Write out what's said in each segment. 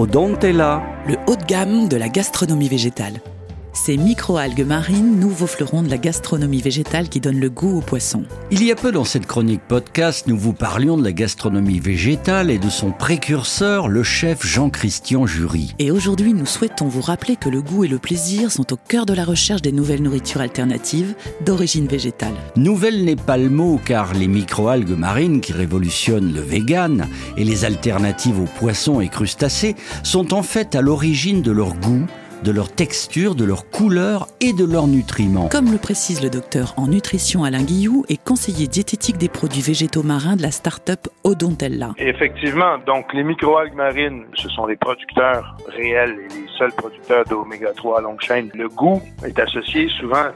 Odontella. le haut de gamme de la gastronomie végétale. Ces microalgues marines, nouveaux fleurons de la gastronomie végétale qui donnent le goût aux poissons. Il y a peu dans cette chronique podcast, nous vous parlions de la gastronomie végétale et de son précurseur, le chef Jean-Christian Jury. Et aujourd'hui, nous souhaitons vous rappeler que le goût et le plaisir sont au cœur de la recherche des nouvelles nourritures alternatives d'origine végétale. Nouvelle n'est pas le mot car les microalgues marines qui révolutionnent le vegan et les alternatives aux poissons et crustacés sont en fait à l'origine de leur goût, de leur texture, de leur couleur et de leurs nutriments. Comme le précise le docteur en nutrition Alain Guillou et conseiller diététique des produits végétaux marins de la start-up Odontella. Effectivement, donc les microalgues marines, ce sont les producteurs réels et les seuls producteurs d'oméga 3 à longue chaîne. Le goût est associé souvent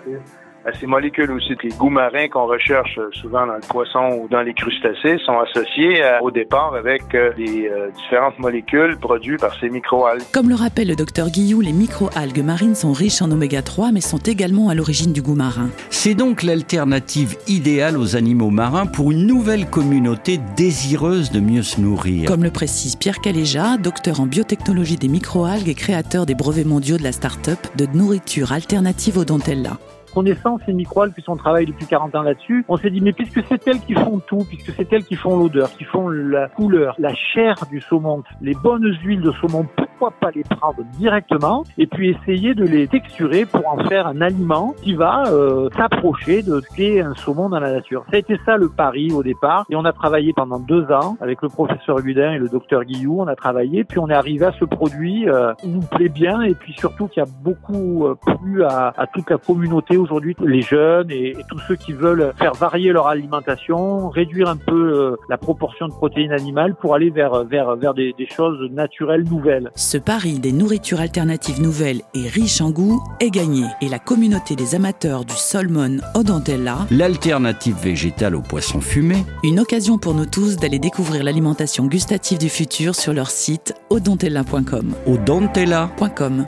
à ces molécules aussi. Les goûts marins qu'on recherche souvent dans le poisson ou dans les crustacés sont associés à- au départ avec euh, les euh, différentes molécules produites par ces microalgues. Comme le rappelle le docteur Guillou, les microalgues marines sont riches en oméga 3 mais sont également à l'origine du goût marin. C'est donc l'alternative idéale aux animaux marins pour une nouvelle communauté désireuse de mieux se nourrir. Comme le précise Pierre Caléja, docteur en biotechnologie des microalgues et créateur des brevets mondiaux de la start-up de nourriture alternative Odontella. Connaissant ces microalgues, puisqu'on travaille depuis 40 ans là-dessus, on s'est dit, mais puisque c'est elles qui font tout, puisque c'est elles qui font l'odeur, qui font la couleur, la chair du saumon, les bonnes huiles de saumon, pas les prendre directement et puis essayer de les texturer pour en faire un aliment qui va euh, s'approcher de ce qu'est un saumon dans la nature. Ça a été ça le pari au départ et on a travaillé pendant deux ans avec le professeur Gudin et le docteur Guillou, on a travaillé puis on est arrivé à ce produit euh, qui nous plaît bien et puis surtout qui a beaucoup euh, plu à, à toute la communauté aujourd'hui, les jeunes et, tous ceux qui veulent faire varier leur alimentation, réduire un peu euh, la proportion de protéines animales pour aller vers vers vers des choses naturelles nouvelles. Ce pari des nourritures alternatives nouvelles et riches en goût est gagné et la communauté des amateurs du salmon Odontella, L'alternative végétale aux poissons fumés une occasion pour nous tous d'aller découvrir l'alimentation gustative du futur sur leur site odontella.com. Odontella. .com.